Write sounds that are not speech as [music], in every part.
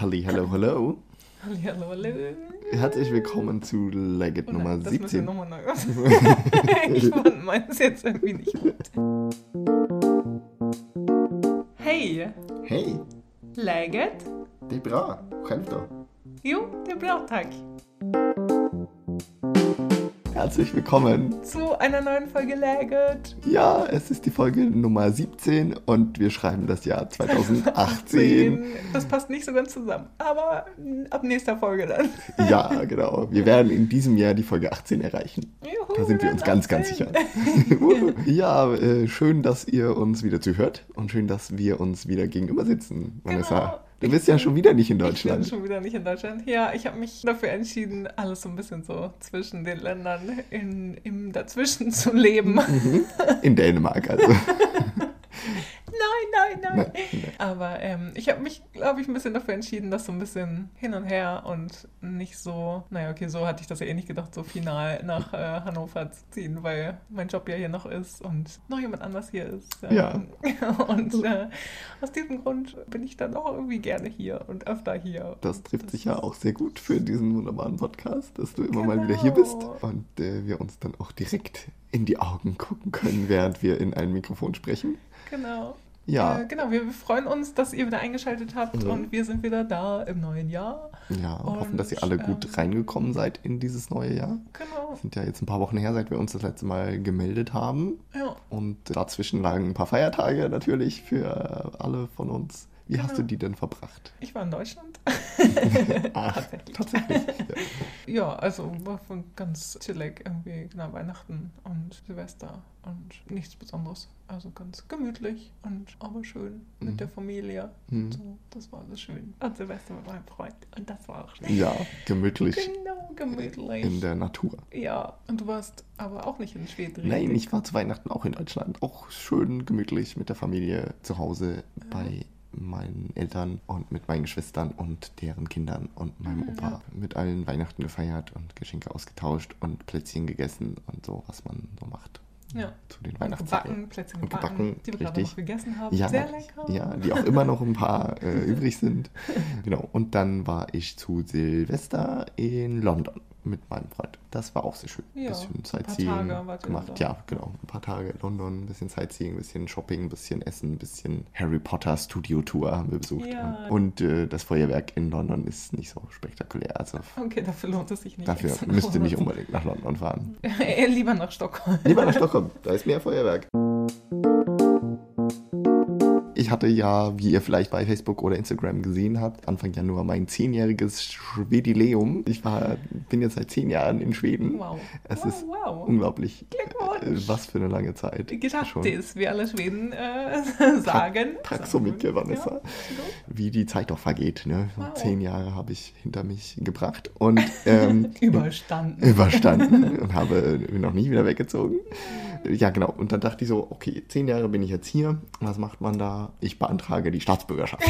Halli, hallo, hallo. Halli, hallo, hallo. Herzlich willkommen zu Legit Oh Nummer nein, das müssen wir 17. nochmal neu [laughs] ich fand meins jetzt irgendwie nicht gut. Hey, Hej, läget? det är bra. Själv då? Jo, det är bra tack. Herzlich willkommen. Zu einer neuen Folge Läget. Ja, es ist die Folge Nummer 17 und wir schreiben das Jahr [laughs] 2018. Das passt nicht so ganz zusammen, aber ab nächster Folge dann. [laughs] ja, genau. Wir werden in diesem Jahr die Folge 18 erreichen. Juhu, Da sind wir uns ganz, ganz 18. sicher. [laughs] ja, äh, schön, dass ihr uns wieder zuhört und schön, dass wir uns wieder gegenüber sitzen, Vanessa. Genau. Du bist ja schon wieder nicht in Ich bin Deutschland. schon wieder nicht in Deutschland. Ja, ich habe mich dafür entschieden, alles so ein bisschen so zwischen den Ländern in, im Dazwischen zu leben. Mhm. In Dänemark also. [laughs] Nein, nein, nein. Aber ähm, ich habe mich, glaube ich, ein bisschen dafür entschieden, das so ein bisschen hin und her und nicht so, naja, okay, so hatte ich das ja eh nicht gedacht, so final nach äh, Hannover zu ziehen, weil mein Job ja hier noch ist und noch jemand anders hier ist. Ähm, Ja. [laughs] Und äh, aus diesem Grund bin ich dann auch irgendwie gerne hier und öfter hier. Das trifft sich ja auch sehr gut für diesen wunderbaren Podcast, dass du immer mal wieder hier bist Genau. und äh, wir uns dann auch direkt in die Augen gucken können, während wir in ein Mikrofon sprechen. Genau. Ja, Äh, genau, wir freuen uns, dass ihr wieder eingeschaltet habt Mhm. und wir sind wieder da im neuen Jahr. ja, und hoffen, dass ihr alle gut ähm, reingekommen seid in dieses neue Jahr. Genau. Sind ja jetzt ein paar Wochen her, seit wir uns das letzte Mal gemeldet haben. Ja. Und dazwischen lagen ein paar Feiertage natürlich für alle von uns. Wie hast Genau. du die denn verbracht? Ich war in Deutschland. [laughs] Ach, Tatsächlich. tatsächlich. Ja. Ja, also war von ganz chillig irgendwie, genau, Weihnachten und Silvester und nichts Besonderes. Also ganz gemütlich und aber schön mit Mhm. der Familie. Mhm. Und so, das war alles schön. Und Silvester mit meinem Freund. Und das war auch schön. ja, gemütlich Genau, gemütlich. in der Natur. ja, und du warst aber auch nicht in Schweden. Nein, ich war zu Weihnachten auch in Deutschland. Auch schön gemütlich mit der Familie zu Hause bei meinen Eltern und mit meinen Geschwistern und deren Kindern und meinem Mhm, Opa. Mit allen Weihnachten gefeiert und Geschenke ausgetauscht und Plätzchen gegessen und so, was man so macht Ja. zu den Und Weihnachtstagen. gebacken, Plätzchen Und gebacken, gebacken, die wir gerade richtig. noch gegessen haben. Ja, Sehr lecker. ja, die auch immer noch ein paar [laughs] äh, übrig sind. Genau. Und dann war ich zu Silvester in London mit meinem Freund. Das war auch sehr schön. Ja, bisschen ein paar Sightseeing Tage gemacht. Ja, genau. Ein paar Tage in London, ein bisschen Sightseeing, ein bisschen Shopping, ein bisschen Essen, ein bisschen Harry Potter Studio Tour haben wir besucht. Ja. Und äh, das Feuerwerk in London ist nicht so spektakulär. Also Okay, dafür lohnt es sich nicht. dafür müsst ihr nicht unbedingt nach London fahren. [laughs] Lieber nach Stockholm. Lieber nach Stockholm, da ist mehr Feuerwerk. Ich hatte ja, wie ihr vielleicht bei Facebook oder Instagram gesehen habt, Anfang Januar mein zehnjähriges Schwedileum. Ich war, bin jetzt seit zehn Jahren in Schweden. Wow. Es wow, ist wow. unglaublich. Glückwunsch. äh, Was für eine lange Zeit. Grattis, wie alle Schweden äh, sagen. tack so mycket, Vanessa. Ja. Wie die Zeit doch vergeht. Ne? Wow. Zehn Jahre habe ich hinter mich gebracht und ähm, [laughs] Überstanden. überstanden [laughs] und habe noch nie wieder weggezogen. Ja, genau. Und dann dachte ich so, okay, zehn Jahre bin ich jetzt hier. Was macht man da? Ich beantrage die Staatsbürgerschaft.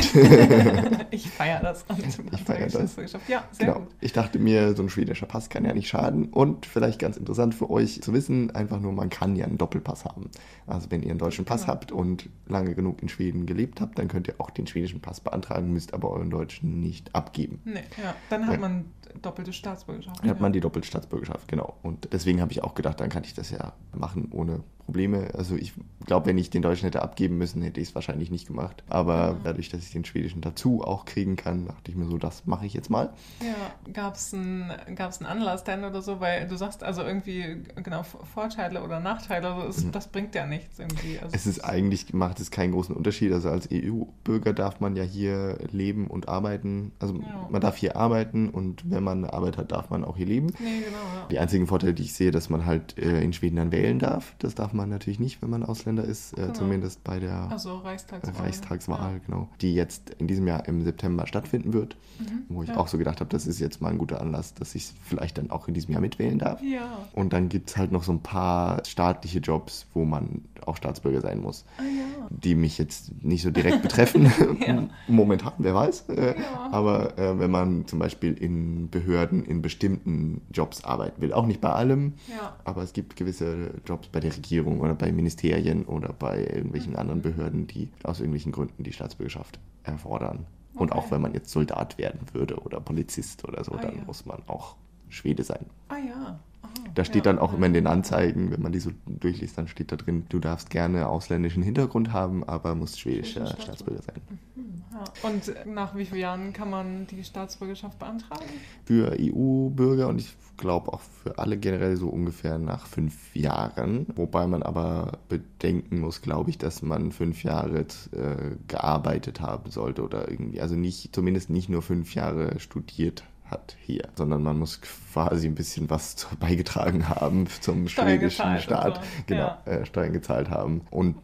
ich feiere das. Ich feier das. Staatsbürgerschaft. Ja, sehr genau. gut. Ich dachte mir, so ein schwedischer Pass kann ja nicht schaden. Und vielleicht ganz interessant für euch zu wissen, einfach nur, man kann ja einen Doppelpass haben. Also wenn ihr einen deutschen Pass Genau. habt und lange genug in Schweden gelebt habt, dann könnt ihr auch den schwedischen Pass beantragen, müsst aber euren deutschen nicht abgeben. Nee, ja. Dann hat Ja. man doppelte Staatsbürgerschaft. Dann hat ja. man die Doppelstaatsbürgerschaft, genau. Und deswegen habe ich auch gedacht, dann kann ich das ja machen ohne Probleme. Also ich glaube, wenn ich den Deutschen hätte abgeben müssen, hätte ich es wahrscheinlich nicht gemacht. Aber Mhm. dadurch, dass ich den Schwedischen dazu auch kriegen kann, dachte ich mir so, das mache ich jetzt mal. Ja, gab es einen, gab's einen Anlass denn oder so? Weil du sagst also irgendwie, genau, Vorteile oder Nachteile, also es, das bringt ja nichts irgendwie. Also Mhm. Es ist eigentlich, macht es keinen großen Unterschied. Also als EU-Bürger darf man ja hier leben und arbeiten. Also Ja. man darf hier arbeiten und wenn man eine Arbeit hat, darf man auch hier leben. Nee, genau, ja. Die einzigen Vorteile, die ich sehe, dass man halt äh, in Schweden dann wählen darf. Das darf man natürlich nicht, wenn man Ausländer ist. Äh, Genau. Zumindest bei der Also Reichstagswahl. Reichstagswahl, genau. Die jetzt in diesem Jahr im September stattfinden wird. Mhm, Wo ich ja. auch so gedacht habe, das ist jetzt mal ein guter Anlass, dass ich vielleicht dann auch in diesem Jahr mitwählen darf. Ja. Und dann gibt es halt noch so ein paar staatliche Jobs, wo man auch Staatsbürger sein muss, Ah ja. die mich jetzt nicht so direkt betreffen. [laughs] [laughs] Ja. Momentan, wer weiß. Äh, Ja. Aber äh, wenn man zum Beispiel in Behörden in bestimmten Jobs arbeiten will, auch nicht bei allem, Ja. aber es gibt gewisse Jobs bei der Regierung oder bei Ministerien oder bei irgendwelchen Mhm. anderen Behörden, die aus irgendwelchen Gründen die Staatsbürgerschaft erfordern. Und auch Okay. wenn man jetzt Soldat werden würde oder Polizist oder so, Ah, dann ja. muss man auch Schwede sein. Ah ja. Aha. Da steht ja. dann auch immer in den Anzeigen, wenn man die so durchliest, dann steht da drin, du darfst gerne ausländischen Hintergrund haben, aber musst schwedischer Staatsbürger sein. Hm, Ja. Und nach wie vielen Jahren kann man die Staatsbürgerschaft beantragen? Für EU-Bürger und ich glaube auch für alle generell so ungefähr nach fünf Jahren. Wobei man aber bedenken muss, glaube ich, dass man fünf Jahre äh, gearbeitet haben sollte oder irgendwie, also nicht, zumindest nicht nur fünf Jahre studiert hat hier, sondern man muss quasi ein bisschen was [laughs] beigetragen haben zum Steuern schwedischen Staat, so. genau, Ja. äh, Steuern gezahlt haben und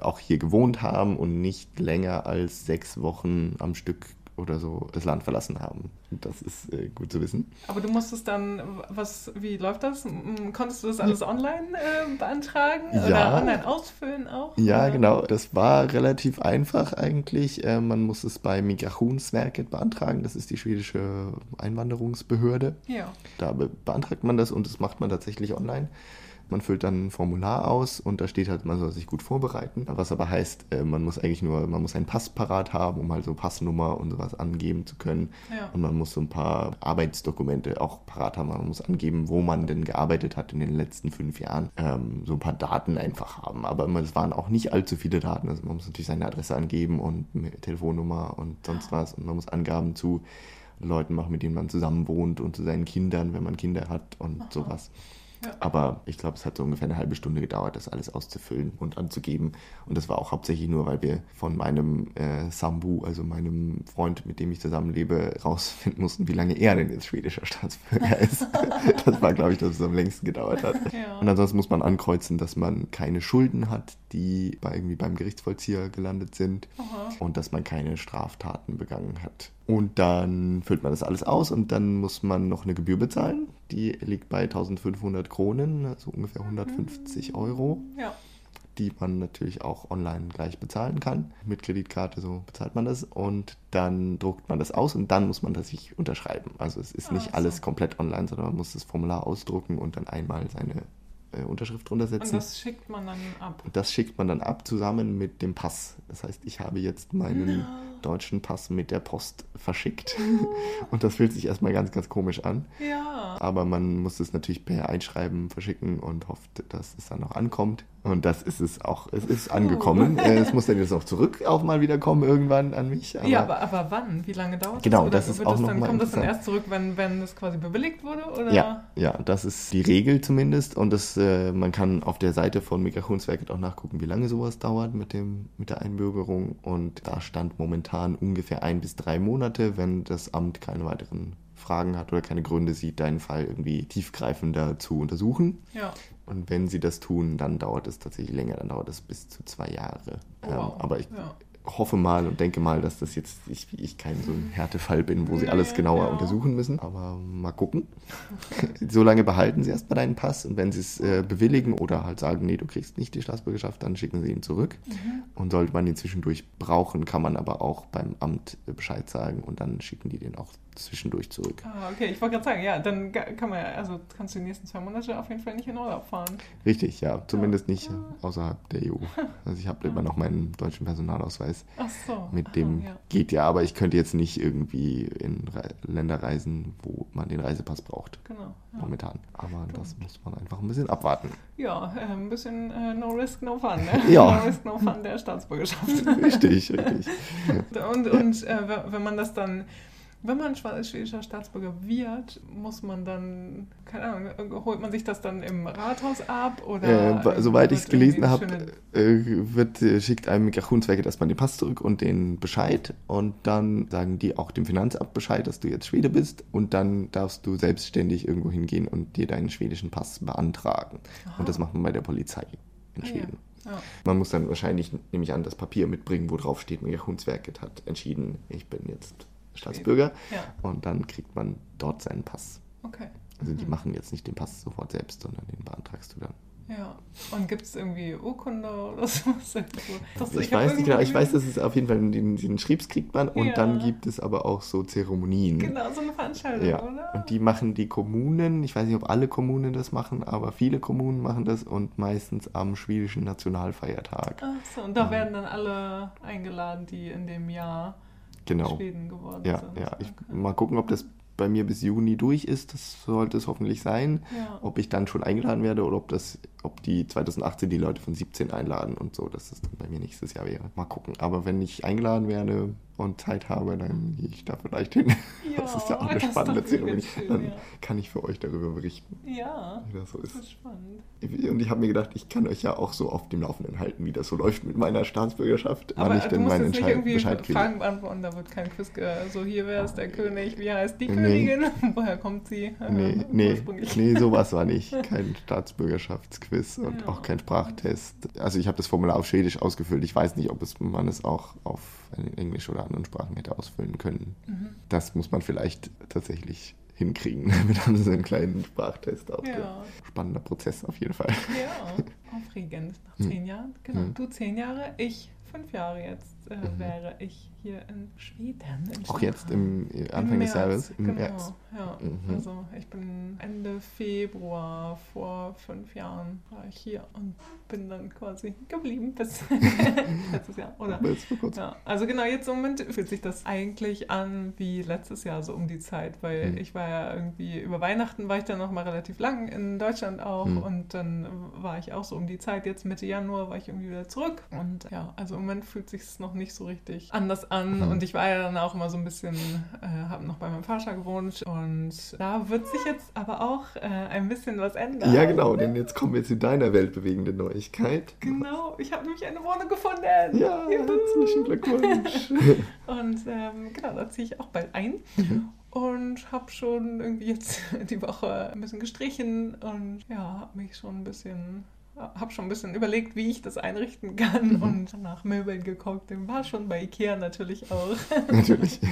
auch hier gewohnt haben und nicht länger als sechs Wochen am Stück oder so das Land verlassen haben. Das ist äh, gut zu wissen. Aber du musstest dann, was, wie läuft das? Konntest du das alles online äh, beantragen? Ja. Oder online ausfüllen auch? Ja, Oder? genau. Das war relativ einfach eigentlich. Äh, man muss es bei Migrationsverket beantragen. Das ist die schwedische Einwanderungsbehörde. Ja. Da be beantragt man das und das macht man tatsächlich online. Man füllt dann ein Formular aus und da steht halt, man soll sich gut vorbereiten. Was aber heißt, äh, man muss eigentlich nur, man muss einen Pass parat haben, um halt so Passnummer und sowas angeben zu können. Ja. Und man muss so ein paar Arbeitsdokumente auch parat haben. Man muss angeben, wo man denn gearbeitet hat in den letzten fünf Jahren. Ähm, so ein paar Daten einfach haben. Aber es waren auch nicht allzu viele Daten. Also man muss natürlich seine Adresse angeben und Telefonnummer und sonst was. Und man muss Angaben zu Leuten machen, mit denen man zusammen wohnt und zu seinen Kindern, wenn man Kinder hat und Aha. sowas. Ja. Aber ich glaube, es hat so ungefähr eine halbe Stunde gedauert, das alles auszufüllen und anzugeben. Und das war auch hauptsächlich nur, weil wir von meinem äh, Sambu, also meinem Freund, mit dem ich zusammenlebe, rausfinden mussten, wie lange er denn jetzt schwedischer Staatsbürger ist. [laughs] das war, glaube ich, dass es am längsten gedauert hat. Ja. Und ansonsten muss man ankreuzen, dass man keine Schulden hat, die bei, irgendwie beim Gerichtsvollzieher gelandet sind Aha. und dass man keine Straftaten begangen hat. Und dann füllt man das alles aus und dann muss man noch eine Gebühr bezahlen. Die liegt bei 1500 Kronen, also ungefähr 150 Euro, Ja. die man natürlich auch online gleich bezahlen kann. Mit Kreditkarte so bezahlt man das und dann druckt man das aus und dann muss man das sich unterschreiben. Also es ist Ah, nicht so. alles komplett online, sondern man muss das Formular ausdrucken und dann einmal seine äh, Unterschrift drunter Und setzen. das schickt man dann ab. Und das schickt man dann ab zusammen mit dem Pass. Das heißt, ich habe jetzt meinen No. Deutschen Pass mit der Post verschickt. [laughs] [laughs] Und das fühlt sich erstmal ganz, ganz komisch an. Ja. Aber man muss es natürlich per Einschreiben verschicken und hofft, dass es dann auch ankommt. Und das ist es auch. Es ist angekommen. Äh, [laughs] Es muss dann jetzt auch zurück auch mal wieder kommen irgendwann an mich. ja, aber, aber wann? Wie lange dauert Genau, das? das ist auch das noch dann, Kommt das dann erst zurück, wenn, wenn es quasi bewilligt wurde? Oder? Ja, ja, das ist die Regel zumindest. Und das, äh, man kann auf der Seite von Migrationsverket auch nachgucken, wie lange sowas dauert mit, dem, mit der Einbürgerung. Und da stand momentan ungefähr ein bis drei Monate, wenn das Amt keine weiteren Fragen hat oder keine Gründe sieht, deinen Fall irgendwie tiefgreifender zu untersuchen. Ja. Und wenn sie das tun, dann dauert es tatsächlich länger, dann dauert es bis zu zwei Jahre. Oh, Ähm, wow. aber ich Ja. Hoffe mal und denke mal, dass das jetzt ich, ich kein so ein Härtefall bin, wo sie alles genauer untersuchen müssen. Aber mal gucken. [laughs] Solange behalten sie erstmal deinen Pass und wenn sie es äh, bewilligen oder halt sagen, nee, du kriegst nicht die Staatsbürgerschaft, dann schicken sie ihn zurück. Mhm. Und sollte man ihn zwischendurch brauchen, kann man aber auch beim Amt äh, Bescheid sagen und dann schicken die den auch zwischendurch zurück. Ah, okay, ich wollte gerade sagen, ja, dann kann man ja, also kannst du die nächsten zwei Monate auf jeden Fall nicht in Urlaub fahren. Richtig, ja, zumindest nicht außerhalb der [laughs] EU. Also ich habe immer noch meinen deutschen Personalausweis. Ach so. Mit dem Aha, ja. geht ja, aber ich könnte jetzt nicht irgendwie in Re Länder reisen, wo man den Reisepass braucht. Genau. Ja, Momentan. Aber das muss man einfach ein bisschen abwarten. ja äh, ein bisschen äh, No Risk, No Fun, ne? [laughs] Ja. No Risk, No Fun der Staatsbürgerschaft. Richtig, richtig. [laughs] Und, und äh, wenn man das dann, wenn man schwedischer Staatsbürger wird, muss man dann, keine Ahnung, äh, holt man sich das dann im Rathaus ab oder? Äh, soweit ich es gelesen habe, äh, wird, äh, schickt einem Migrationswerket erstmal den Pass zurück und den Bescheid. Und dann sagen die auch dem Finanzamt Bescheid, dass du jetzt Schwede bist. Und dann darfst du selbstständig irgendwo hingehen und dir deinen schwedischen Pass beantragen. Aha. Und das macht man bei der Polizei in Ah, ja. Schweden. Ja. Man muss dann wahrscheinlich, nehme ich an, das Papier mitbringen, wo drauf steht, Migrationswerket hat entschieden, ich bin jetzt Staatsbürger. ja, Und dann kriegt man dort seinen Pass. okay. Also die Mhm. machen jetzt nicht den Pass sofort selbst, sondern den beantragst du dann. Ja. Und gibt es irgendwie Urkunde oder [laughs] sowas? Das, Ich, hab weiß nicht genau, ich weiß, dass es auf jeden Fall den, den Schriebs kriegt man und Ja. dann gibt es aber auch so Zeremonien. Genau, so eine Veranstaltung, Ja, oder? und die machen die Kommunen, ich weiß nicht, ob alle Kommunen das machen, aber viele Kommunen machen das und meistens am schwedischen Nationalfeiertag. Ach so, und da Ja. werden dann alle eingeladen, die in dem Jahr genau. Schweden geworden Ja, sind. ja. Ich, mal gucken, ob das bei mir bis Juni durch ist. Das sollte es hoffentlich sein. Ja. Ob ich dann schon eingeladen werde oder ob das, ob die 2018 die Leute von 17 einladen und so, dass das dann bei mir nächstes Jahr wäre. Mal gucken. Aber wenn ich eingeladen werde und Zeit habe, dann gehe ich da vielleicht hin. das ist ja auch eine ist spannende Zeremonie. schön, Dann ja. kann ich für euch darüber berichten, Ja, wie das so das ist. ist spannend. Und ich habe mir gedacht, ich kann euch ja auch so auf dem Laufenden halten, wie das so läuft mit meiner Staatsbürgerschaft, wann Aber ich du denn meinen Entscheid irgendwie Bescheid kriege. Fragen beantworten, da wird kein Quiz, so hier wäre es der König, wie heißt die Nee. Königin, [laughs] woher kommt sie? Nee, nee, [laughs] nee, sowas war nicht. Kein Staatsbürgerschaftsquiz und Ja. auch kein Sprachtest. Also ich habe das Formular auf Schwedisch ausgefüllt. Ich weiß nicht, ob es, man es auch auf Englisch oder anderen Sprachen hätte ausfüllen können. Mhm. Das muss man vielleicht tatsächlich hinkriegen. Damit haben sie so einen kleinen Sprachtest auch. Ja. Spannender Prozess auf jeden Fall. Ja, aufregend. Nach Hm. zehn Jahren, genau. Hm. Du zehn Jahre, ich fünf Jahre jetzt äh, wäre ich hier in Schweden. In Auch jetzt im Anfang des Jahres. Im genau, März. ja. Mhm. Also ich bin Ende Februar vor fünf Jahren war ich hier und bin dann quasi geblieben bis [laughs] letztes Jahr. Oder? Jetzt vor kurzem. Ja, also genau, jetzt im Moment fühlt sich das eigentlich an wie letztes Jahr, so um die Zeit, weil Hm. ich war ja irgendwie, über Weihnachten war ich dann noch mal relativ lang in Deutschland auch Hm. und dann war ich auch so um die Zeit, jetzt Mitte Januar war ich irgendwie wieder zurück und ja, also im Moment fühlt sich noch nicht so richtig anders an Hm. und ich war ja dann auch immer so ein bisschen, äh, habe noch bei meinem Vater gewohnt und da wird sich jetzt aber auch äh, ein bisschen was ändern. Ja, genau, denn jetzt kommen wir zu deiner weltbewegende Neuigkeit. Genau, ich habe nämlich eine Wohnung gefunden. Ja, Juhu. herzlichen Glückwunsch. [laughs] Und ähm, genau, da ziehe ich auch bald ein. Mhm. Und habe schon irgendwie jetzt [laughs] die Woche ein bisschen gestrichen und ja, habe mich schon ein bisschen, habe schon ein bisschen überlegt, wie ich das einrichten kann Mhm. und nach Möbeln geguckt. Den war schon bei Ikea natürlich auch. [laughs] Natürlich. [laughs]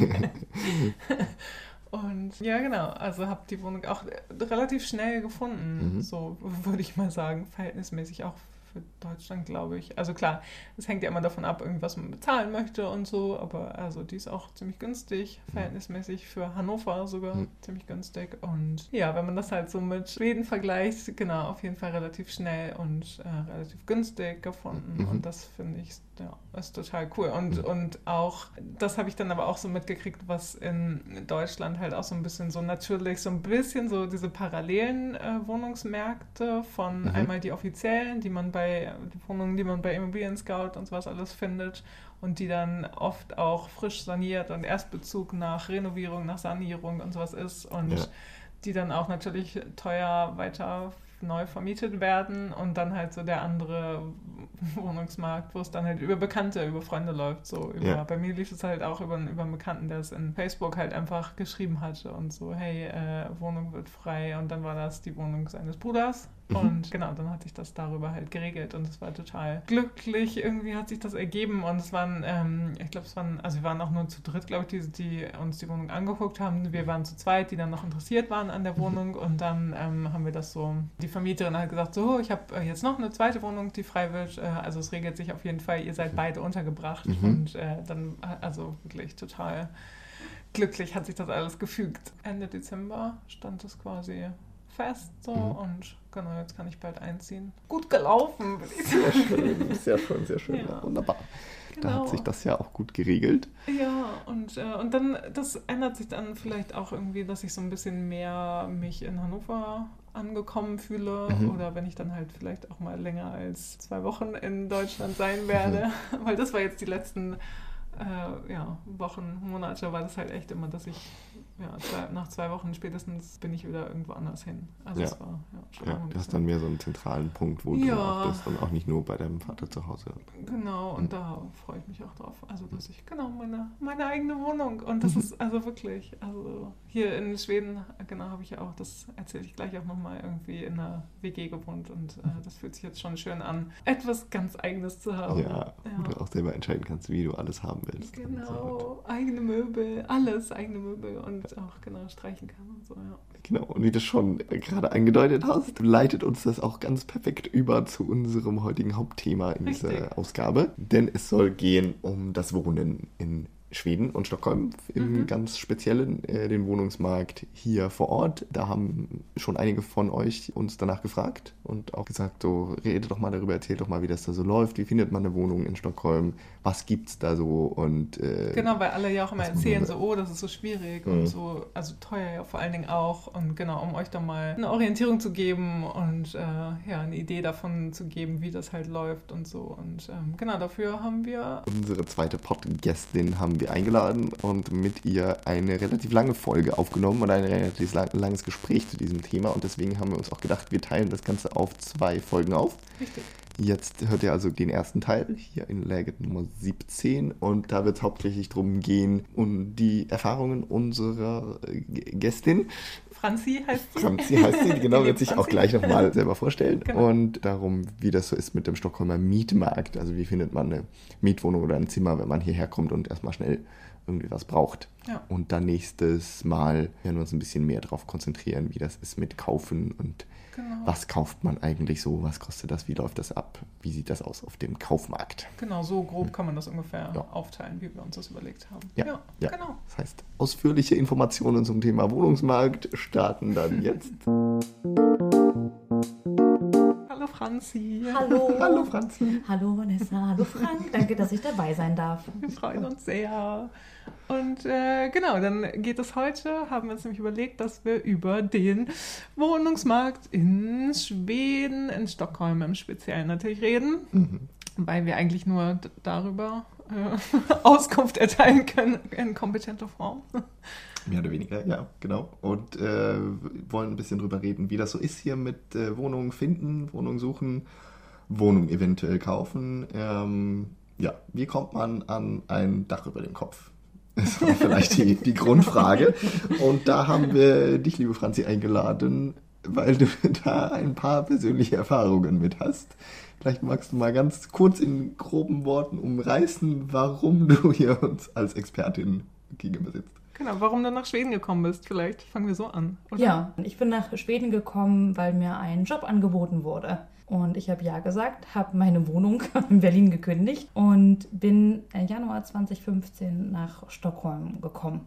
Und ja, genau, also habe die Wohnung auch relativ schnell gefunden, Mhm. so würde ich mal sagen, verhältnismäßig auch für Deutschland, glaube ich. Also klar, es hängt ja immer davon ab, irgendwas man bezahlen möchte und so, aber also die ist auch ziemlich günstig, verhältnismäßig für Hannover sogar Mhm. ziemlich günstig. Und ja, wenn man das halt so mit Schweden vergleicht, genau, auf jeden Fall relativ schnell und äh, relativ günstig gefunden. Mhm. Und das finde ich, ja, ist total cool. Und, Mhm. und auch, das habe ich dann aber auch so mitgekriegt, was in Deutschland halt auch so ein bisschen so natürlich, so ein bisschen so diese parallelen äh, Wohnungsmärkte von Mhm. einmal die offiziellen, die man bei, die Wohnungen, die man bei Immobilien Scout und sowas alles findet und die dann oft auch frisch saniert und Erstbezug nach Renovierung, nach Sanierung und sowas ist und Ja. die dann auch natürlich teuer weiter neu vermietet werden und dann halt so der andere Wohnungsmarkt, wo es dann halt über Bekannte, über Freunde läuft. So über, Ja. Bei mir lief es halt auch über, über einen Bekannten, der es in Facebook halt einfach geschrieben hatte und so, hey, äh, Wohnung wird frei und dann war das die Wohnung seines Bruders. Mhm. Und genau, dann hat sich das darüber halt geregelt und es war total glücklich. Irgendwie hat sich das ergeben und es waren, ähm, ich glaube, es waren, also wir waren auch nur zu dritt, glaube ich, die, die uns die Wohnung angeguckt haben. Wir waren zu zweit, die dann noch interessiert waren an der Wohnung und dann ähm, haben wir das so, die Vermieterin hat gesagt, so, ich habe äh, jetzt noch eine zweite Wohnung, die frei wird. Äh, also es regelt sich auf jeden Fall, ihr seid beide untergebracht Mhm. und äh, dann, äh, also wirklich total glücklich hat sich das alles gefügt. Ende Dezember stand es quasi fest so Mhm. und genau, jetzt kann ich bald einziehen. Gut gelaufen, würde ich sagen. Sehr schön, sehr schön, sehr schön. Ja. Wunderbar. Da Genau. hat sich das ja auch gut geregelt. Ja, und, äh, und dann, das ändert sich dann vielleicht auch irgendwie, dass ich so ein bisschen mehr mich in Hannover angekommen fühle Mhm. oder wenn ich dann halt vielleicht auch mal länger als zwei Wochen in Deutschland sein werde, [laughs] weil das war jetzt die letzten äh, ja, Wochen, Monate, war das halt echt immer, dass ich ja, zwei, nach zwei Wochen spätestens bin ich wieder irgendwo anders hin. Also Ja. es war ja, schon Ja, ein hast bisschen- dann mehr so einen zentralen Punkt, wo Ja. du auch bist und auch nicht nur bei deinem Vater zu Hause. Genau, und Mhm. da freue ich mich auch drauf. Also, dass ich, genau, meine, meine eigene Wohnung. Und das Mhm. ist also wirklich, also hier in Schweden, genau, habe ich ja auch, das erzähle ich gleich auch nochmal, irgendwie in einer WG gewohnt. Und äh, das fühlt sich jetzt schon schön an, etwas ganz Eigenes zu haben. Ja, wo du auch selber entscheiden kannst, wie du alles haben willst. Und so. Genau, eigene Möbel, alles eigene Möbel und auch genau streichen kann und so, ja. Genau, und wie du schon gerade angedeutet hast, leitet uns das auch ganz perfekt über zu unserem heutigen Hauptthema in dieser Richtig. Ausgabe. Denn es soll gehen um das Wohnen in Schweden und Stockholm im Mhm. ganz speziellen, äh, den Wohnungsmarkt hier vor Ort. Da haben schon einige von euch uns danach gefragt und auch gesagt, so redet doch mal darüber, erzählt doch mal, wie das da so läuft, wie findet man eine Wohnung in Stockholm, was gibt's da so und äh, Genau, weil alle ja auch immer erzählen, so, oh, das ist so schwierig Mhm. und so, also teuer ja vor allen Dingen auch. Und genau, um euch da mal eine Orientierung zu geben und äh, ja, eine Idee davon zu geben, wie das halt läuft und so. Und ähm, genau, dafür haben wir Unsere zweite Podcast-Gästin haben wir eingeladen und mit ihr eine relativ lange Folge aufgenommen und ein relativ lang, langes Gespräch zu diesem Thema. Und deswegen haben wir uns auch gedacht, wir teilen das Ganze auf zwei Folgen auf. richtig. Jetzt hört ihr also den ersten Teil hier in Läget Nummer 17 und da wird es hauptsächlich darum gehen, um die Erfahrungen unserer äh, Gästin. Franzi heißt sie. Franzi heißt sie, genau, [laughs] wird sich auch gleich nochmal selber vorstellen. [laughs] Genau. Und darum, wie das so ist mit dem Stockholmer Mietmarkt. Also wie findet man eine Mietwohnung oder ein Zimmer, wenn man hierher kommt und erstmal schnell irgendwie was braucht. Ja. Und dann nächstes Mal werden wir uns ein bisschen mehr darauf konzentrieren, wie das ist mit Kaufen und Genau. was kauft man eigentlich so, was kostet das, wie läuft das ab, wie sieht das aus auf dem Kaufmarkt. Genau, so grob kann man das ungefähr Ja. aufteilen, wie wir uns das überlegt haben. Ja, ja. genau. Das heißt, ausführliche Informationen zum Thema Wohnungsmarkt starten dann [laughs] jetzt. Hallo Franzi. Hallo. Hallo Franzi. Hallo Vanessa, hallo Frank. Danke, dass ich dabei sein darf. Wir freuen uns sehr. Und äh, genau, dann geht es heute, haben wir uns nämlich überlegt, dass wir über den Wohnungsmarkt in Schweden, in Stockholm im Speziellen natürlich reden, Mhm. weil wir eigentlich nur darüber äh, [laughs] Auskunft erteilen können in kompetenter Form. Mehr oder weniger, ja, genau. Und äh, wollen ein bisschen drüber reden, wie das so ist hier mit äh, Wohnungen finden, Wohnung suchen, Wohnung eventuell kaufen. Ähm, ja, wie kommt man an ein Dach über dem Kopf? [laughs] Das war vielleicht die, die Grundfrage. Und da haben wir dich, liebe Franzi, eingeladen, weil du [laughs] da ein paar persönliche Erfahrungen mit hast. Vielleicht magst du mal ganz kurz in groben Worten umreißen, warum du hier uns als Expertin gegenüber sitzt. Genau, warum du nach Schweden gekommen bist, vielleicht fangen wir so an. Oder? Ja, ich bin nach Schweden gekommen, weil mir ein Job angeboten wurde. Und ich habe ja gesagt, habe meine Wohnung [laughs] in Berlin gekündigt und bin Januar 2015 nach Stockholm gekommen.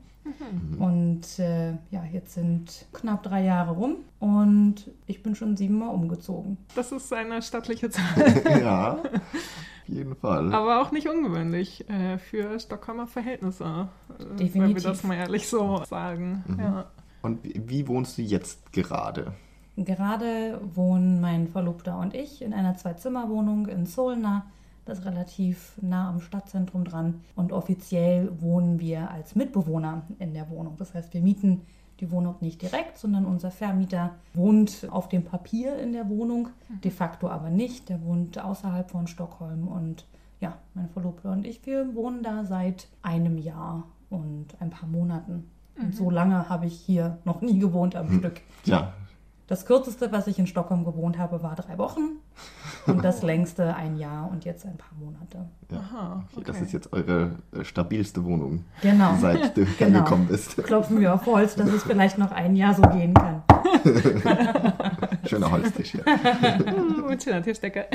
Und äh, ja, jetzt sind knapp drei Jahre rum und ich bin schon siebenmal umgezogen. Das ist eine stattliche Zahl. ja, [laughs] auf jeden Fall. Aber auch nicht ungewöhnlich äh, für Stockholmer Verhältnisse. Äh, Wenn wir Definitiv. das mal ehrlich so sagen. Mhm. Ja. Und wie wohnst du jetzt gerade? Gerade wohnen mein Verlobter und ich in einer Zwei-Zimmer-Wohnung in Solna. Das ist relativ nah am Stadtzentrum dran. Und offiziell wohnen wir als Mitbewohner in der Wohnung. Das heißt, wir mieten die Wohnung nicht direkt, sondern unser Vermieter wohnt auf dem Papier in der Wohnung, de facto aber nicht. Der wohnt außerhalb von Stockholm. Und ja, mein Verlobter und ich, wir wohnen da seit einem Jahr und ein paar Monaten. Und so lange habe ich hier noch nie gewohnt am Stück. Ja, Das kürzeste, was ich in Stockholm gewohnt habe, war drei Wochen. Und das [laughs] längste ein Jahr und jetzt ein paar Monate. ja. Aha, Okay, das ist jetzt eure äh, stabilste Wohnung, Genau. seit du [laughs] Genau. hergekommen bist. Klopfen wir auf Holz, dass es [laughs] vielleicht noch ein Jahr so gehen kann. Schöner Holztisch hier. Mit schöner Tischdecke.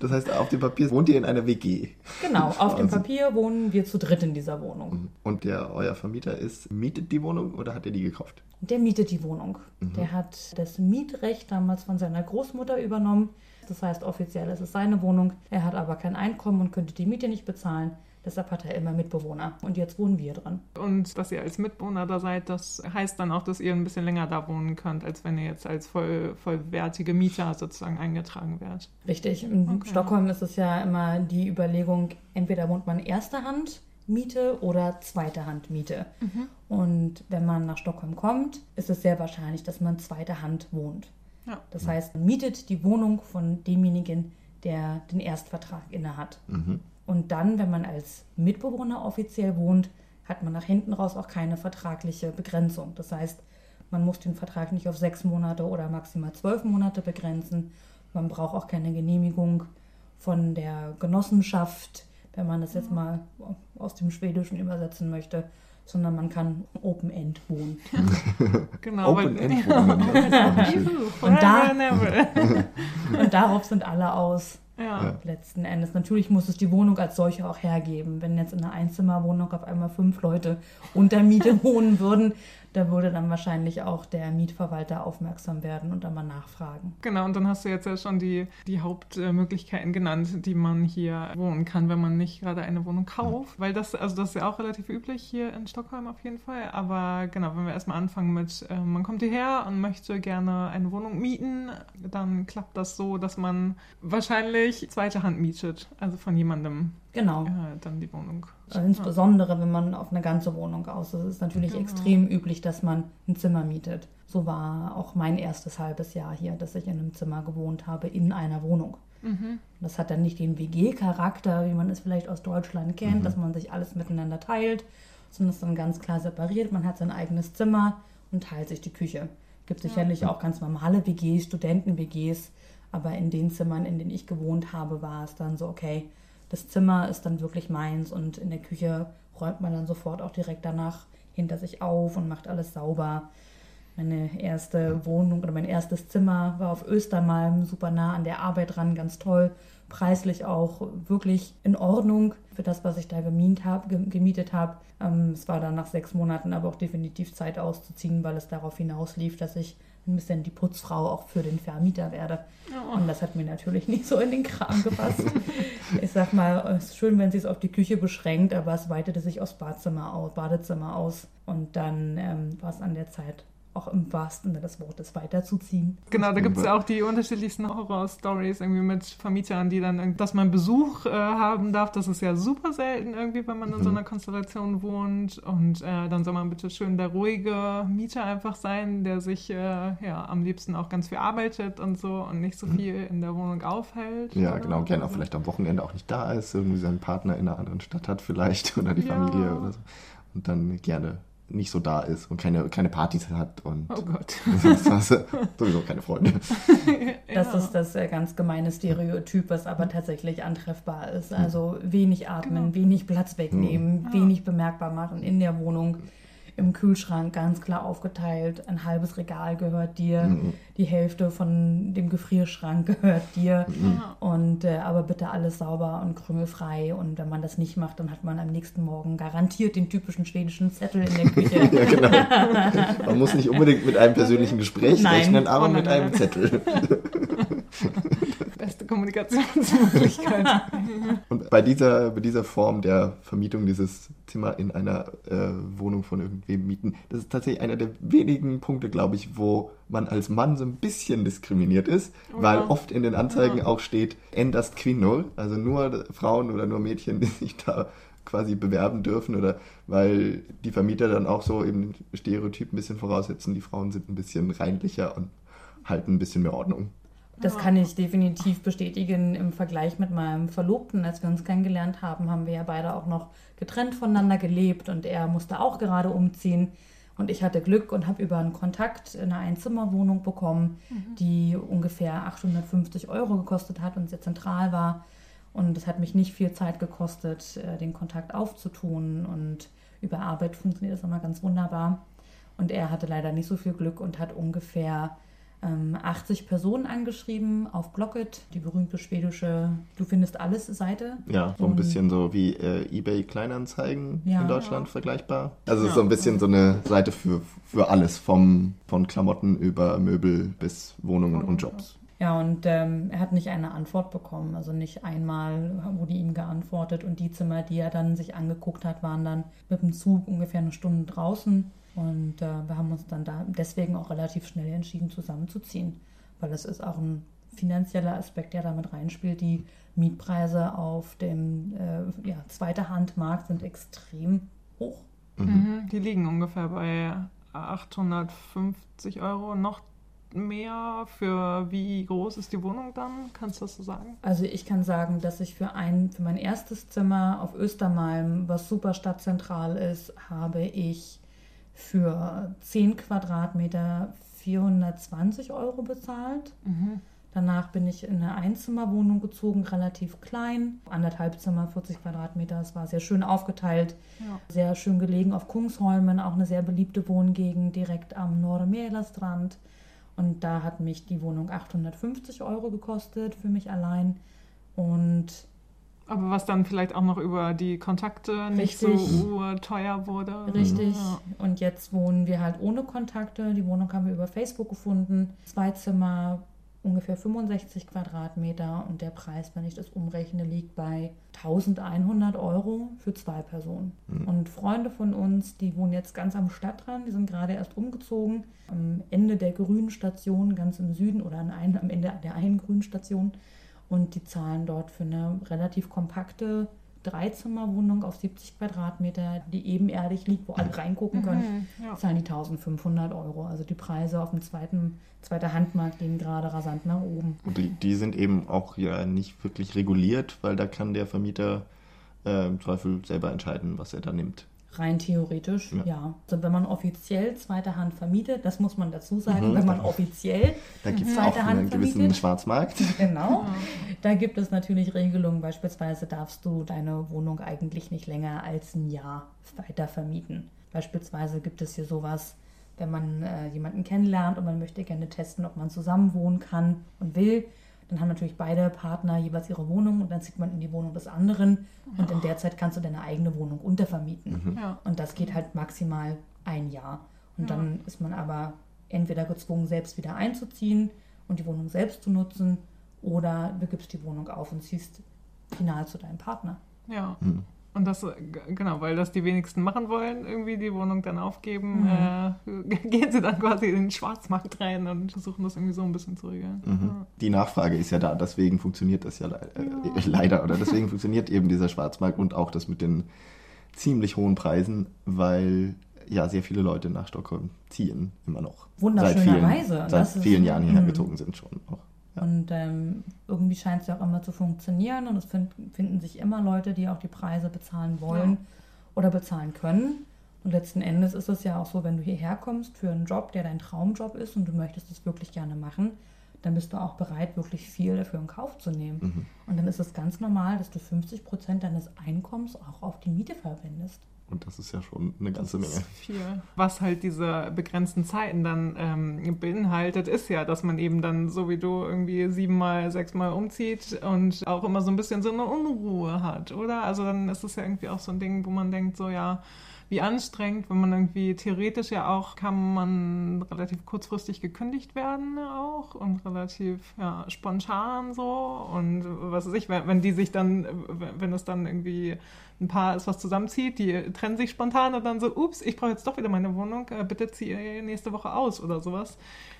Das heißt, auf dem Papier wohnt ihr in einer WG. Genau, auf dem Also- Papier wohnen wir zu dritt in dieser Wohnung. Und der euer Vermieter ist, mietet die Wohnung oder hat er die gekauft? Der mietet die Wohnung. Mhm. Der hat das Mietrecht damals von seiner Großmutter übernommen. Das heißt, offiziell ist es seine Wohnung. Er hat aber kein Einkommen und könnte die Miete nicht bezahlen. Deshalb hat er immer Mitbewohner. Und jetzt wohnen wir dran. Und dass ihr als Mitbewohner da seid, das heißt dann auch, dass ihr ein bisschen länger da wohnen könnt, als wenn ihr jetzt als voll, vollwertige Mieter sozusagen eingetragen wärt. Richtig. In Okay. Stockholm ist es ja immer die Überlegung, entweder wohnt man erster Hand Miete oder zweite Hand Miete. Und wenn man nach Stockholm kommt, ist es sehr wahrscheinlich, dass man zweite Hand wohnt. Ja. Das heißt, man mietet die Wohnung von demjenigen, der den Erstvertrag innehat. Mhm. Und dann, wenn man als Mitbewohner offiziell wohnt, hat man nach hinten raus auch keine vertragliche Begrenzung. Das heißt, man muss den Vertrag nicht auf sechs Monate oder maximal zwölf Monate begrenzen. Man braucht auch keine Genehmigung von der Genossenschaft, wenn man das jetzt mal aus dem Schwedischen übersetzen möchte, sondern man kann Open-End wohnen. [laughs] Genau. Open weil- End schön. [laughs] Und da-. [laughs] Und darauf sind alle aus. Ja. Letzten Endes. Natürlich muss es die Wohnung als solche auch hergeben. Wenn jetzt in einer Einzimmerwohnung auf einmal fünf Leute unter Miete [laughs] wohnen würden, da würde dann wahrscheinlich auch der Mietverwalter aufmerksam werden und dann mal nachfragen. Genau, und dann hast du jetzt ja schon die, die Hauptmöglichkeiten genannt, die man hier wohnen kann, wenn man nicht gerade eine Wohnung kauft. Weil das, also das ist ja auch relativ üblich hier in Stockholm auf jeden Fall. Aber genau, wenn wir erstmal anfangen mit, äh, man kommt hierher und möchte gerne eine Wohnung mieten, dann klappt das so, dass man wahrscheinlich zweite Hand mietet. Also von jemandem Genau. äh, dann die Wohnung. Also insbesondere, wenn man auf eine ganze Wohnung aus ist, ist natürlich Genau. extrem üblich, dass man ein Zimmer mietet. So war auch mein erstes halbes Jahr hier, dass ich in einem Zimmer gewohnt habe, in einer Wohnung. Mhm. Das hat dann nicht den WG-Charakter, wie man es vielleicht aus Deutschland kennt, dass man sich alles miteinander teilt, sondern es ist dann ganz klar separiert. Man hat sein eigenes Zimmer und teilt sich die Küche. Gibt sicherlich auch ganz normale WGs, Studenten-WGs, aber in den Zimmern, in denen ich gewohnt habe, war es dann so, okay, das Zimmer ist dann wirklich meins und in der Küche räumt man dann sofort auch direkt danach hinter sich auf und macht alles sauber. Meine erste Wohnung oder mein erstes Zimmer war auf Östermalm, super nah an der Arbeit dran, ganz toll. Preislich auch wirklich in Ordnung für das, was ich da gemietet habe. Gemietet ähm, es war dann nach sechs Monaten aber auch definitiv Zeit auszuziehen, weil es darauf hinauslief, dass ich ein bisschen die Putzfrau auch für den Vermieter werde. Ja. Und das hat mir natürlich nicht so in den Kram gepasst. [laughs] ich sag mal, es ist schön, wenn sie es auf die Küche beschränkt, aber es weitete sich aufs Badzimmer aus, Badezimmer aus. Und dann ähm, war es an der Zeit, auch im wahrsten Sinne des Wortes weiterzuziehen. Genau, da gibt es ja auch die unterschiedlichsten Horror-Stories irgendwie mit Vermietern, die dann, dass man Besuch äh, haben darf. Das ist ja super selten irgendwie, wenn man in so einer Konstellation wohnt. Und äh, dann soll man bitte schön der ruhige Mieter einfach sein, der sich äh, ja am liebsten auch ganz viel arbeitet und so und nicht so viel in der Wohnung aufhält. Ja, oder? genau, gerne auch vielleicht am Wochenende auch nicht da ist, irgendwie seinen Partner in einer anderen Stadt hat vielleicht [laughs] oder die Ja. Familie oder so. Und dann gerne nicht so da ist und keine, keine Partys hat und Oh Gott. [laughs] sowieso keine Freunde. [laughs] Das Ja. ist das äh, ganz gemeine Stereotyp, was aber tatsächlich antreffbar ist. Also wenig atmen, Genau. wenig Platz wegnehmen, Ja. wenig bemerkbar machen in der Wohnung. Im Kühlschrank ganz klar aufgeteilt. Ein halbes Regal gehört dir. Mhm. Die Hälfte von dem Gefrierschrank [laughs] gehört dir. Ja. Und äh, aber bitte alles sauber und krümelfrei. Und wenn man das nicht macht, dann hat man am nächsten Morgen garantiert den typischen schwedischen Zettel in der [laughs] Küche. Ja, genau. Man muss nicht unbedingt mit einem persönlichen Gespräch Nein. rechnen, aber Oh, nein, mit nein, einem. Zettel. [laughs] Kommunikationsmöglichkeit. [laughs] Und bei dieser, bei dieser Form der Vermietung dieses Zimmer in einer äh, Wohnung von irgendwem mieten, das ist tatsächlich einer der wenigen Punkte, glaube ich, wo man als Mann so ein bisschen diskriminiert ist, Oh weil ja. oft in den Anzeigen Ja. auch steht endast Kvinnor, also nur Frauen oder nur Mädchen, die sich da quasi bewerben dürfen oder weil die Vermieter dann auch so eben den Stereotyp ein bisschen voraussetzen, die Frauen sind ein bisschen reinlicher und halten ein bisschen mehr Ordnung. Das kann ich definitiv bestätigen im Vergleich mit meinem Verlobten. Als wir uns kennengelernt haben, haben wir ja beide auch noch getrennt voneinander gelebt und er musste auch gerade umziehen. Und ich hatte Glück und habe über einen Kontakt eine Einzimmerwohnung bekommen, die ungefähr 850 Euro gekostet hat und sehr zentral war. Und es hat mich nicht viel Zeit gekostet, äh, den Kontakt aufzutun. Und über Arbeit funktioniert das immer ganz wunderbar. Und er hatte leider nicht so viel Glück und hat ungefähr 80 Personen angeschrieben auf Blocket, die berühmte schwedische Du findest alles Seite. Ja, so ein Und- bisschen so wie äh, eBay Kleinanzeigen Ja. in Deutschland vergleichbar. Also Ja. so ein bisschen so eine Seite für, für alles, vom, von Klamotten über Möbel bis Wohnungen und Jobs. Ja, und ähm, er hat nicht eine Antwort bekommen. Also nicht einmal wurde ihm geantwortet. Und die Zimmer, die er dann sich angeguckt hat, waren dann mit dem Zug ungefähr eine Stunde draußen. Und äh, wir haben uns dann da deswegen auch relativ schnell entschieden, zusammenzuziehen. Weil es ist auch ein finanzieller Aspekt, der damit reinspielt. Die Mietpreise auf dem äh, ja, zweite Handmarkt sind extrem hoch. Mhm. Die liegen ungefähr bei 850 Euro. Noch mehr für wie groß ist die Wohnung dann? Kannst du das so sagen? Also ich kann sagen, dass ich für ein für mein erstes Zimmer auf Östermalm, was super stadtzentral ist, habe ich für 10 Quadratmeter 420 Euro bezahlt. Mhm. Danach bin ich in eine Einzimmerwohnung gezogen, relativ klein, anderthalb Zimmer, 40 Quadratmeter. Es war sehr schön aufgeteilt, Ja. sehr schön gelegen auf Kungsholmen, auch eine sehr beliebte Wohngegend direkt am Norrmälerstrand. Und da hat mich die Wohnung 850 Euro gekostet für mich allein. Und aber was dann vielleicht auch noch über die Kontakte nicht Richtig. so teuer wurde. Richtig. Ja. Und jetzt wohnen wir halt ohne Kontakte. Die Wohnung haben wir über Facebook gefunden. Zwei Zimmer, ungefähr 65 Quadratmeter. Und der Preis, wenn ich das umrechne, liegt bei 1100 Euro für zwei Personen. Und Freunde von uns, die wohnen jetzt ganz am Stadtrand, die sind gerade erst umgezogen. Am Ende der grünen Station, ganz im Süden oder an ein, am Ende der einen grünen Station. Und die zahlen dort für eine relativ kompakte Dreizimmerwohnung auf 70 Quadratmeter, die ebenerdig liegt, wo alle reingucken können, Mhm, ja. zahlen die 1500 Euro. Also die Preise auf dem zweiten, zweiter Handmarkt gehen gerade rasant nach oben. Und die, die sind eben auch ja nicht wirklich reguliert, weil da kann der Vermieter äh, im Zweifel selber entscheiden, was er da nimmt. Rein theoretisch, Ja. ja. Also wenn man offiziell zweite Hand vermietet, das muss man dazu sagen, Mhm. wenn man offiziell Da gibt es Zweite auch Hand einen gewissen vermietet. Schwarzmarkt. [laughs] Genau. Da gibt es natürlich Regelungen. Beispielsweise darfst du deine Wohnung eigentlich nicht länger als ein Jahr weiter vermieten. Beispielsweise gibt es hier sowas, wenn man äh, jemanden kennenlernt und man möchte gerne testen, ob man zusammen wohnen kann und will. Dann haben natürlich beide Partner jeweils ihre Wohnung und dann zieht man in die Wohnung des anderen und in der Zeit kannst du deine eigene Wohnung untervermieten. Ja. Und das geht halt maximal ein Jahr. Und Ja. dann ist man aber entweder gezwungen, selbst wieder einzuziehen und die Wohnung selbst zu nutzen, oder du gibst die Wohnung auf und ziehst final zu deinem Partner. Ja. Hm. Und das, äh, genau, weil das die wenigsten machen wollen, irgendwie die Wohnung dann aufgeben, Mhm. äh, [laughs] gehen sie dann quasi in den Schwarzmarkt rein und versuchen das irgendwie so ein bisschen zu regeln. Mhm. Die Nachfrage ist ja da, deswegen funktioniert das ja, le äh, Ja. [laughs] leider oder deswegen funktioniert eben dieser Schwarzmarkt und auch das mit den ziemlich hohen Preisen, weil ja sehr viele Leute nach Stockholm ziehen immer noch. Wunderschönerweise. Seit vielen, seit vielen Jahren hierher Mhm. gezogen sind schon. Auch. Ja. Und ähm, irgendwie scheint es ja auch immer zu funktionieren und es find, finden sich immer Leute, die auch die Preise bezahlen wollen oder bezahlen können. Und letzten Endes ist es ja auch so, wenn du hierher kommst für einen Job, der dein Traumjob ist und du möchtest es wirklich gerne machen, dann bist du auch bereit, wirklich viel dafür in Kauf zu nehmen. Mhm. Und dann ist es ganz normal, dass du 50 Prozent deines Einkommens auch auf die Miete verwendest. Und das ist ja schon eine ganze Menge. viel. Was halt diese begrenzten Zeiten dann ähm, beinhaltet, ist ja, dass man eben dann so wie du irgendwie siebenmal, sechsmal umzieht und auch immer so ein bisschen so eine Unruhe hat, oder? Also dann ist es ja irgendwie auch so ein Ding, wo man denkt, so ja, wie anstrengend, wenn man irgendwie theoretisch ja auch kann man relativ kurzfristig gekündigt werden auch und relativ ja, spontan so und was weiß ich, wenn, wenn die sich dann, wenn es dann irgendwie ein Paar ist, was zusammenzieht, die trennen sich spontan und dann so, ups, ich brauche jetzt doch wieder meine Wohnung, äh, bitte zieh nächste Woche aus oder sowas.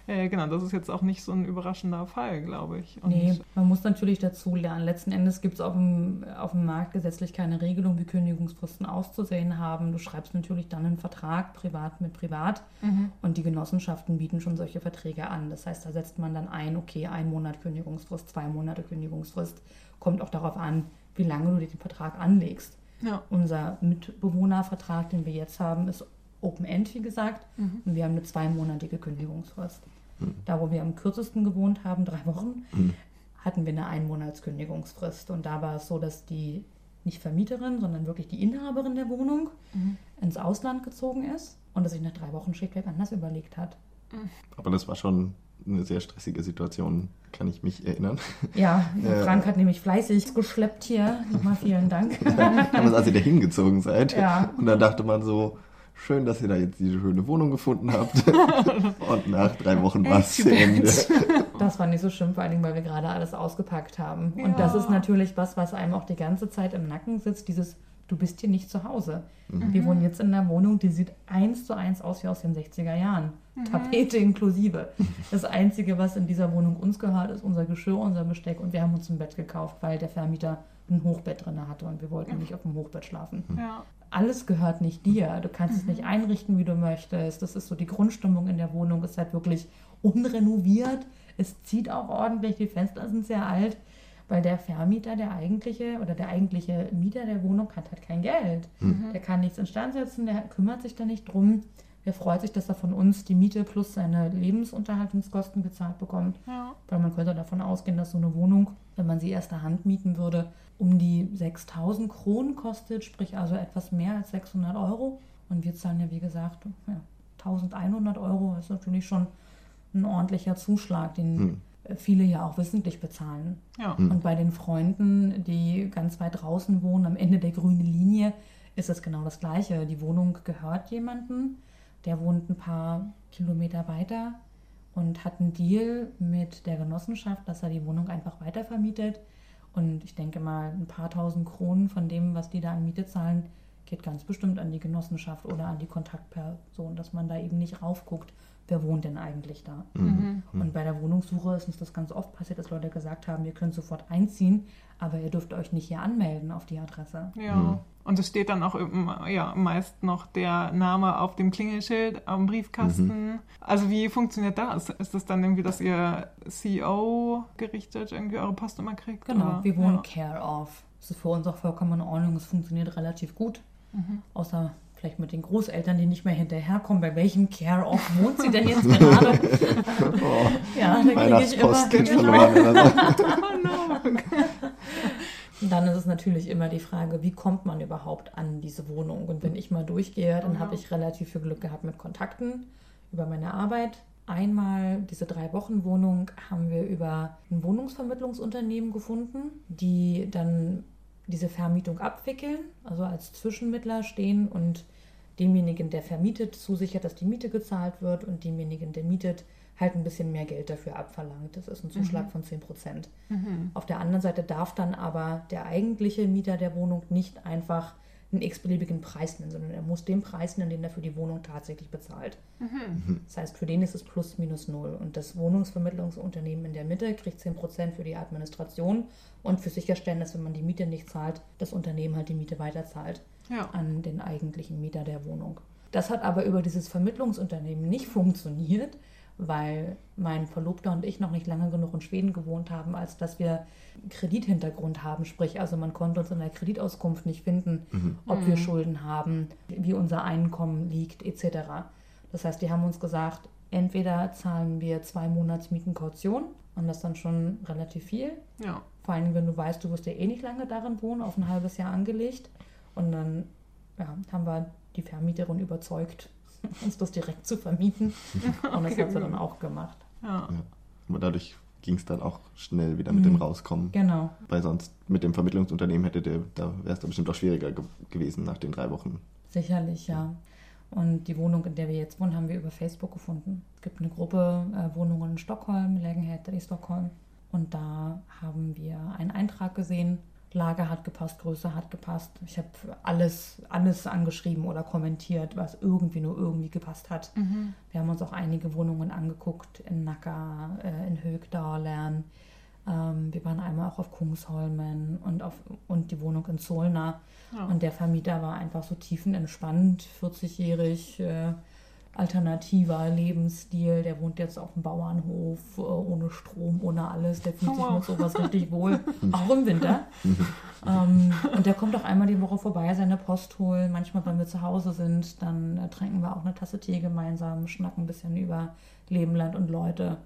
Äh, genau, das ist jetzt auch nicht so ein überraschender Fall, glaube ich. Und Nee, man muss natürlich dazu lernen. Letzten Endes gibt es auf dem, auf dem Markt gesetzlich keine Regelung, wie Kündigungsfristen auszusehen haben. Du schreibst natürlich dann einen Vertrag privat mit privat Mhm. und die Genossenschaften bieten schon solche Verträge an. Das heißt, da setzt man dann ein, okay, ein Monat Kündigungsfrist, zwei Monate Kündigungsfrist. Kommt auch darauf an, wie lange du den Vertrag anlegst. Ja. Unser Mitbewohnervertrag, den wir jetzt haben, ist Open End, wie gesagt. Mhm. Und wir haben eine zweimonatige Kündigungsfrist. Mhm. Da, wo wir am kürzesten gewohnt haben, drei Wochen, Mhm. hatten wir eine Einmonatskündigungsfrist. Und da war es so, dass die nicht Vermieterin, sondern wirklich die Inhaberin der Wohnung Mhm. ins Ausland gezogen ist und es sich nach drei Wochen schlichtweg anders überlegt hat. Aber das war schon eine sehr stressige Situation, kann ich mich erinnern. Ja, [laughs] Ja. Frank hat nämlich fleißig geschleppt hier. Nochmal vielen Dank. Damals, als ihr da hingezogen seid. Ja. Und dann dachte man so, schön, dass ihr da jetzt diese schöne Wohnung gefunden habt. [laughs] Und nach drei Wochen war es zu Ende. Das war nicht so schlimm, vor allen Dingen, weil wir gerade alles ausgepackt haben. Ja. Und das ist natürlich was, was einem auch die ganze Zeit im Nacken sitzt, dieses Du bist hier nicht zu Hause. Wir wohnen jetzt in einer Wohnung, die sieht eins zu eins aus wie aus den 60er Jahren. Tapete inklusive. Das Einzige, was in dieser Wohnung uns gehört, ist unser Geschirr, unser Besteck und wir haben uns ein Bett gekauft, weil der Vermieter ein Hochbett drin hatte und wir wollten nicht auf dem Hochbett schlafen. Ja. Alles gehört nicht dir. Du kannst es nicht einrichten, wie du möchtest. Das ist so die Grundstimmung in der Wohnung, ist halt wirklich unrenoviert. Es zieht auch ordentlich, die Fenster sind sehr alt, weil der Vermieter, der eigentliche oder der eigentliche Mieter der Wohnung hat halt kein Geld. Der kann nichts instand setzen, der kümmert sich da nicht drum. Der freut sich, dass er von uns die Miete plus seine Lebensunterhaltungskosten bezahlt bekommt. Ja. Weil man könnte davon ausgehen, dass so eine Wohnung, wenn man sie erster Hand mieten würde, um die 6000 Kronen kostet, sprich also etwas mehr als 600 Euro. Und wir zahlen ja, wie gesagt, ja, 1100 Euro. Das ist natürlich schon ein ordentlicher Zuschlag, den Hm. viele ja auch wissentlich bezahlen. Ja. Und bei den Freunden, die ganz weit draußen wohnen, am Ende der grünen Linie, ist es genau das Gleiche. Die Wohnung gehört jemandem, der wohnt ein paar Kilometer weiter und hat einen Deal mit der Genossenschaft, dass er die Wohnung einfach weitervermietet. Und ich denke mal, ein paar tausend Kronen von dem, was die da an Miete zahlen, geht ganz bestimmt an die Genossenschaft oder an die Kontaktperson, dass man da eben nicht raufguckt, wer wohnt denn eigentlich da. Mhm. Und bei der Wohnungssuche ist uns das ganz oft passiert, dass Leute gesagt haben, ihr könnt sofort einziehen, aber ihr dürft euch nicht hier anmelden auf die Adresse. Ja. Und es steht dann auch ja, meist noch der Name auf dem Klingelschild am Briefkasten. Also wie funktioniert das? Ist das dann irgendwie, dass ihr CO gerichtet irgendwie eure Post immer kriegt? Genau, oder? wir wohnen Ja. care of. Das ist für uns auch vollkommen in Ordnung, es funktioniert relativ gut. Mhm. Außer vielleicht mit den Großeltern, die nicht mehr hinterherkommen. Bei welchem care of wohnt sie denn jetzt gerade? [laughs] Oh, ja, da kriege ich immer. Genau. [laughs] dann ist es natürlich immer die Frage, wie kommt man überhaupt an diese Wohnung? Und wenn ich mal durchgehe, dann habe ich relativ viel Glück gehabt mit Kontakten über meine Arbeit. Einmal diese drei Wochen Wohnung haben wir über ein Wohnungsvermittlungsunternehmen gefunden, die dann diese Vermietung abwickeln, also als Zwischenmittler stehen und demjenigen, der vermietet, zusichert, dass die Miete gezahlt wird und demjenigen, der mietet, halt ein bisschen mehr Geld dafür abverlangt. Das ist ein Zuschlag von 10 Prozent. Mhm. Auf der anderen Seite darf dann aber der eigentliche Mieter der Wohnung nicht einfach einen x-beliebigen Preis nennen, sondern er muss den Preis nennen, den er für die Wohnung tatsächlich bezahlt. Mhm. Das heißt, für den ist es plus minus null. Und das Wohnungsvermittlungsunternehmen in der Mitte kriegt 10% für die Administration und für sicherstellen, dass wenn man die Miete nicht zahlt, das Unternehmen halt die Miete weiterzahlt Ja. an den eigentlichen Mieter der Wohnung. Das hat aber über dieses Vermittlungsunternehmen nicht funktioniert, weil mein Verlobter und ich noch nicht lange genug in Schweden gewohnt haben, als dass wir Kredithintergrund haben. Sprich, also man konnte uns in der Kreditauskunft nicht finden, ob wir Schulden haben, wie unser Einkommen liegt, etc. Das heißt, die haben uns gesagt, entweder zahlen wir zwei Monatsmieten Kaution und das dann schon relativ viel, Ja. vor allem, wenn du weißt, du wirst ja eh nicht lange darin wohnen, auf ein halbes Jahr angelegt. Und dann ja, haben wir die Vermieterin überzeugt, uns das direkt zu vermieten. [laughs] Und das Okay. hat sie dann auch gemacht. Ja. Ja. Aber dadurch ging es dann auch schnell wieder mit dem Mhm. Rauskommen. Genau. Weil sonst mit dem Vermittlungsunternehmen hätte der, da wäre es bestimmt auch schwieriger ge gewesen nach den drei Wochen. Sicherlich, ja. Und die Wohnung, in der wir jetzt wohnen, haben wir über Facebook gefunden. Es gibt eine Gruppe äh, Wohnungen in Stockholm, Lägenheter in Stockholm. Und da haben wir einen Eintrag gesehen. Lage hat gepasst, Größe hat gepasst. Ich habe alles, alles angeschrieben oder kommentiert, was irgendwie nur irgendwie gepasst hat. Mhm. Wir haben uns auch einige Wohnungen angeguckt in Nacker, äh, in Högdalen. Ähm, wir waren einmal auch auf Kungsholmen und, auf, und die Wohnung in Solna. Ja. Und der Vermieter war einfach so tiefenentspannt, 40-jährig, äh, alternativer Lebensstil. Der wohnt jetzt auf dem Bauernhof, äh, ohne Strom, ohne alles. Der fühlt Oh, sich wow. mit sowas richtig wohl, [laughs] auch im Winter. ähm, und der kommt auch einmal die Woche vorbei, seine Post holen. Manchmal, wenn wir zu Hause sind, dann äh, trinken wir auch eine Tasse Tee gemeinsam, schnacken ein bisschen über Leben, Land und Leute.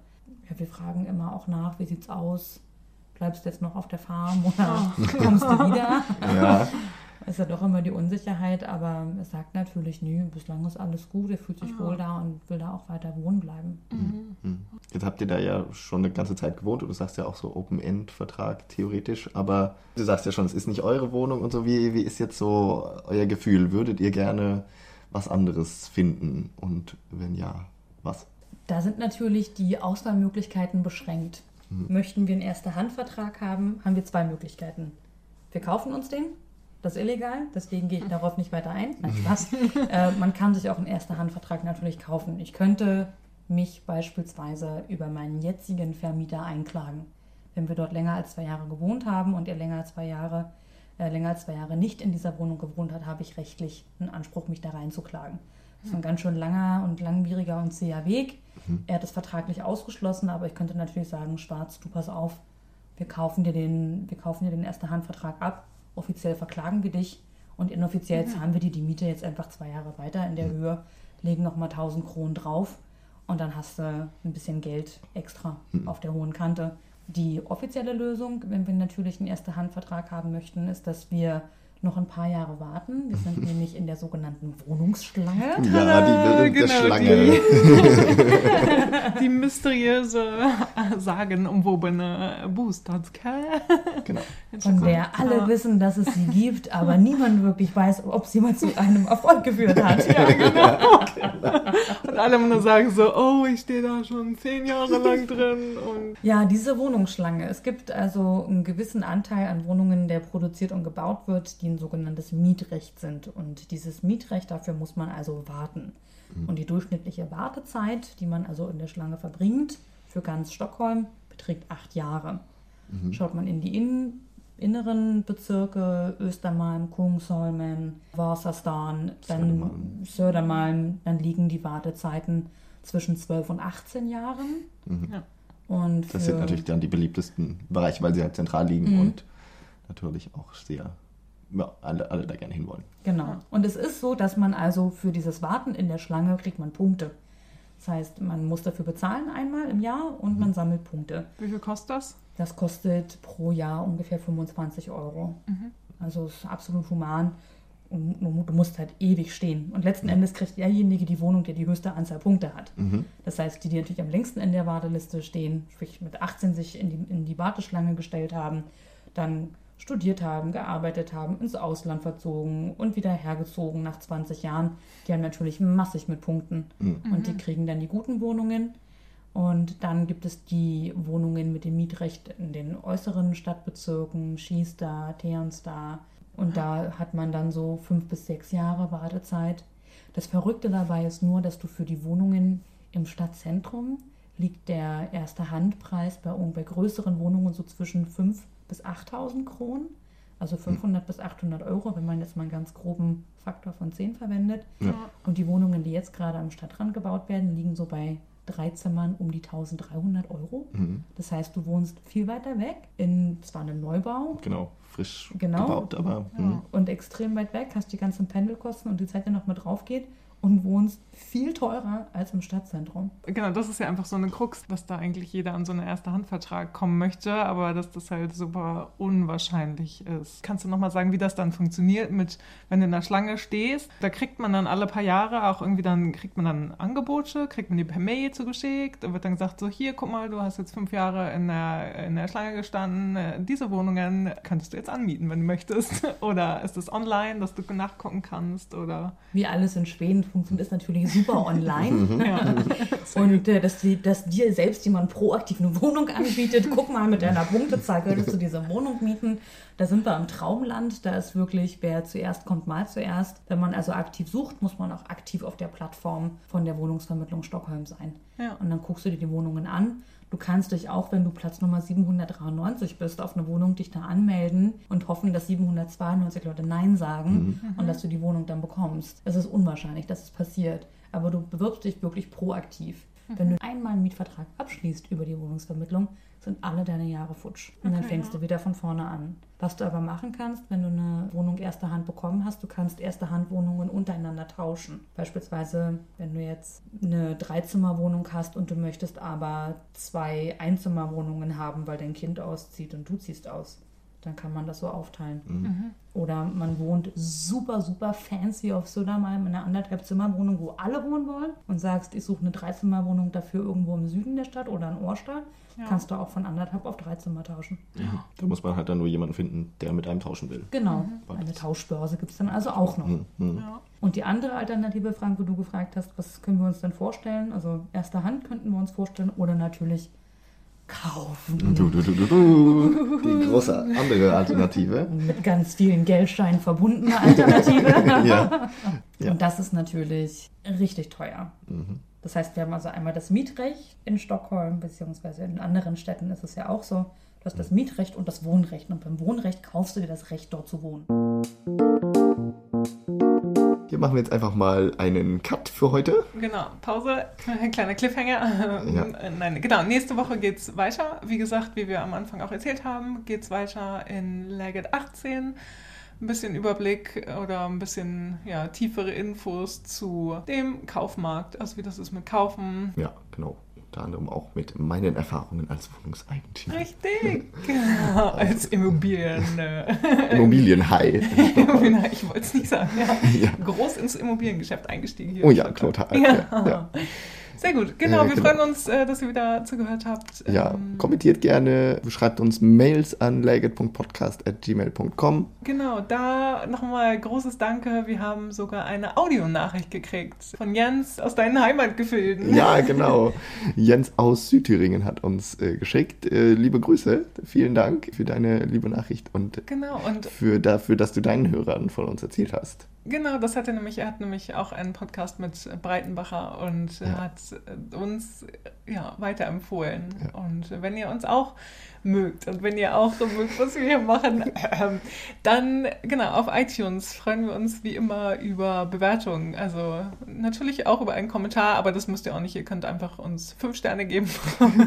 Ja, wir fragen immer auch nach, wie sieht's aus? Bleibst du jetzt noch auf der Farm oder kommst du wieder? Ja, ist ja doch immer die Unsicherheit, aber er sagt natürlich, nö, bislang ist alles gut, er fühlt sich Ja. wohl da und will da auch weiter wohnen bleiben. Mhm. Hm. Jetzt habt ihr da ja schon eine ganze Zeit gewohnt und du sagst ja auch so Open-End-Vertrag theoretisch, aber du sagst ja schon, es ist nicht eure Wohnung und so. Wie, wie ist jetzt so euer Gefühl? Würdet ihr gerne was anderes finden? Und wenn ja, was? Da sind natürlich die Auswahlmöglichkeiten beschränkt. Möchten wir einen Erste-Hand-Vertrag haben, haben wir zwei Möglichkeiten. Wir kaufen uns den, das ist illegal, deswegen gehe ich darauf nicht weiter ein. Nein, Spaß. [laughs] äh, man kann sich auch einen Erste-Hand-Vertrag natürlich kaufen. Ich könnte mich beispielsweise über meinen jetzigen Vermieter einklagen. Wenn wir dort länger als zwei Jahre gewohnt haben und er länger als zwei Jahre, äh, länger als zwei Jahre nicht in dieser Wohnung gewohnt hat, habe ich rechtlich einen Anspruch, mich da reinzuklagen. Das ist ein ganz schön langer und langwieriger und zäher Weg. Er hat es vertraglich ausgeschlossen, aber ich könnte natürlich sagen, Schwarz, du pass auf, wir kaufen dir den, wir kaufen dir den Erste-Hand-Vertrag ab, offiziell verklagen wir dich und inoffiziell zahlen wir dir die Miete jetzt einfach zwei Jahre weiter in der Höhe, legen nochmal 1000 Kronen drauf und dann hast du ein bisschen Geld extra auf der hohen Kante. Die offizielle Lösung, wenn wir natürlich einen Erste-Hand-Vertrag haben möchten, ist, dass wir noch ein paar Jahre warten. Wir sind [laughs] nämlich in der sogenannten Wohnungsschlange. Ja, die berühmte Genau, Schlange. [laughs] Die mysteriöse, äh, sagenumwobene Boosters-Kerl. Genau. Von der alle wissen, dass es sie gibt, aber niemand wirklich weiß, ob sie mal zu einem Erfolg geführt hat. Ja, genau. Und alle nur sagen so, oh, ich stehe da schon zehn Jahre lang drin. Und Ja, diese Wohnungsschlange. Es gibt also einen gewissen Anteil an Wohnungen, der produziert und gebaut wird, die ein sogenanntes Mietrecht sind. Und dieses Mietrecht, dafür muss man also warten. Und die durchschnittliche Wartezeit, die man also in der Schlange verbringt, für ganz Stockholm, beträgt acht Jahre. Schaut man in die Innen inneren Bezirke, Östermalm, Kungsholmen, Vasastan, dann Södermalm. Dann liegen die Wartezeiten zwischen 12 und 18 Jahren. Ja. Und Das sind natürlich dann die beliebtesten Bereiche, weil sie halt zentral liegen Mhm. und natürlich auch sehr, ja, alle, alle da gerne hinwollen. Genau. Und es ist so, dass man also für dieses Warten in der Schlange kriegt man Punkte. Das heißt, man muss dafür bezahlen einmal im Jahr und man sammelt Punkte. wie viel kostet das? Das kostet pro Jahr ungefähr 25 Euro. Also ist absolut human. Und du musst halt ewig stehen. Und letzten Endes kriegt derjenige die Wohnung, der die höchste Anzahl Punkte hat. Das heißt, die, die natürlich am längsten in der Warteliste stehen, sprich mit 18 sich in die, in die Warteschlange gestellt haben, dann studiert haben, gearbeitet haben, ins Ausland verzogen und wieder hergezogen nach 20 Jahren, die haben natürlich massig mit Punkten. Und die kriegen dann die guten Wohnungen. Und dann gibt es die Wohnungen mit dem Mietrecht in den äußeren Stadtbezirken, Schiesta, Teernstar. Und da hat man dann so fünf bis sechs Jahre Wartezeit. Das Verrückte dabei ist nur, dass du für die Wohnungen im Stadtzentrum liegt der erste Handpreis bei, bei größeren Wohnungen so zwischen 5.000 bis 8.000 Kronen. Also 500 bis 800 Euro, wenn man jetzt mal einen ganz groben Faktor von 10 verwendet. Ja. Und die Wohnungen, die jetzt gerade am Stadtrand gebaut werden, liegen so bei drei Zimmern um die 1300 Euro. Das heißt, du wohnst viel weiter weg, in zwar einem Neubau Genau, frisch Genau. gebaut, aber hm, und extrem weit weg, hast die ganzen Pendelkosten und die Zeit, die noch mit drauf geht und wohnst viel teurer als im Stadtzentrum. Genau, das ist ja einfach so eine Krux, dass da eigentlich jeder an so einen Erste-Hand-Vertrag kommen möchte, aber dass das halt super unwahrscheinlich ist. Kannst du nochmal sagen, wie das dann funktioniert mit, wenn du in der Schlange stehst? Da kriegt man dann alle paar Jahre auch irgendwie dann, kriegt man dann Angebote, kriegt man die per Mail zugeschickt, da wird dann gesagt, so hier, guck mal, du hast jetzt fünf Jahre in der, in der Schlange gestanden, äh, diese Wohnungen könntest du jetzt anmieten, wenn du möchtest. [laughs] Oder ist es online, dass du nachgucken kannst oder... Wie alles in Schweden funktioniert, ist natürlich super online. Ja. Und äh, dass, die, dass dir selbst jemand proaktiv eine Wohnung anbietet, [laughs] guck mal, mit deiner Punktezahl könntest du diese Wohnung mieten. Da sind wir im Traumland, da ist wirklich, wer zuerst kommt, mal zuerst. Wenn man also aktiv sucht, muss man auch aktiv auf der Plattform von der Wohnungsvermittlung Stockholm sein. Ja. Und dann guckst du dir die Wohnungen an. Du kannst dich auch, wenn du Platz Nummer 793 bist, auf eine Wohnung dich da anmelden und hoffen, dass 792 Leute Nein sagen und dass du die Wohnung dann bekommst. Es ist unwahrscheinlich, dass es passiert. Aber du bewirbst dich wirklich proaktiv. Wenn du einmal einen Mietvertrag abschließt über die Wohnungsvermittlung, sind alle deine Jahre futsch. Und dann Okay, fängst ja. du wieder von vorne an. Was du aber machen kannst, wenn du eine Wohnung erster Hand bekommen hast, du kannst erste Handwohnungen untereinander tauschen. Beispielsweise, wenn du jetzt eine Dreizimmerwohnung hast und du möchtest aber zwei Einzimmerwohnungen haben, weil dein Kind auszieht und du ziehst aus, dann kann man das so aufteilen. Oder man wohnt super, super fancy auf Södermalm in einer anderthalb Zimmerwohnung, wo alle wohnen wollen und sagst, ich suche eine Dreizimmerwohnung dafür irgendwo im Süden der Stadt oder in Ohrstadt, Ja. kannst du auch von anderthalb auf drei Zimmer tauschen. da muss man halt dann nur jemanden finden, der mit einem tauschen will. Genau. War Eine Tauschbörse gibt es dann also auch noch. Hm, hm. Ja. Und die andere Alternative, Frank, wo du gefragt hast, was können wir uns denn vorstellen? Also erster Hand könnten wir uns vorstellen oder natürlich kaufen. Du, du, du, du, du. Die große andere Alternative. Mit ganz vielen Geldscheinen verbundene Alternative. Ja. [laughs] Ja. Und das ist natürlich richtig teuer. Mhm. Das heißt, wir haben also einmal das Mietrecht in Stockholm, beziehungsweise in anderen Städten ist es ja auch so. Du hast das Mietrecht und das Wohnrecht. Und beim Wohnrecht kaufst du dir das Recht, dort zu wohnen. Hier machen wir jetzt einfach mal einen Cut für heute. Genau, Pause, ein [laughs] kleiner Cliffhanger. [laughs] Ja. Äh, Nein, genau, nächste Woche geht's weiter. Wie gesagt, wie wir am Anfang auch erzählt haben, geht's weiter in Legget 18. Ein bisschen Überblick oder ein bisschen ja, tiefere Infos zu dem Kaufmarkt, also wie das ist mit Kaufen. Ja, genau. Unter anderem auch mit meinen Erfahrungen als Wohnungseigentümer. Richtig. Genau. [laughs] [laughs] Als Immobilien. Äh, [laughs] Immobilienhai. ich wollte es nicht sagen. Ja. Ja. Groß ins Immobiliengeschäft eingestiegen hier. Oh ja, total. Ja, ja. Sehr gut. Genau, Äh, wir genau. freuen uns, äh, dass ihr wieder zugehört habt. Ja, Ähm, kommentiert gerne, schreibt uns Mails an legit.podcast.gmail.com. Genau, da nochmal großes Danke. Wir haben sogar eine Audionachricht gekriegt von Jens aus deinen Heimatgefilden. Ja, genau. Jens aus Südthüringen hat uns äh, geschickt. Äh, liebe Grüße, vielen Dank für deine liebe Nachricht und Genau, und für dafür, dass du deinen Hörern von uns erzählt hast. Genau, das hat er nämlich, er hat nämlich auch einen Podcast mit Breitenbacher und Ja. hat uns äh, ja, weiterempfohlen. Ja. Und wenn ihr uns auch mögt und wenn ihr auch so mögt, was wir hier machen, ähm, dann genau auf iTunes freuen wir uns wie immer über Bewertungen. Also natürlich auch über einen Kommentar, aber das müsst ihr auch nicht. Ihr könnt einfach uns fünf Sterne geben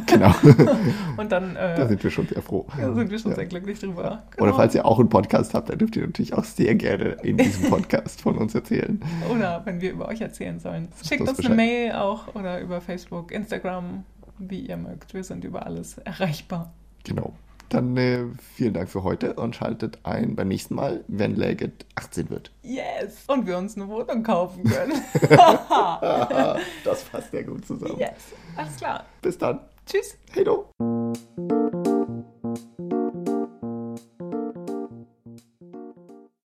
Genau, [laughs] und dann äh, da sind wir schon sehr froh. ja, sind wir schon Ja. sehr glücklich drüber. Oder Genau. falls ihr auch einen Podcast habt, dann dürft ihr natürlich auch sehr gerne in diesem Podcast von uns erzählen. Oder wenn wir über euch erzählen sollen. Schickt uns uns eine Bescheid. Mail auch oder über Facebook, Instagram, wie ihr mögt. Wir sind über alles erreichbar. Genau. Dann äh, vielen Dank für heute und schaltet ein beim nächsten Mal, wenn Legit 18 wird. Yes! Und wir uns eine Wohnung kaufen können. [laughs] das passt sehr gut zusammen. yes! Alles klar. Bis dann. Tschüss! Hey do.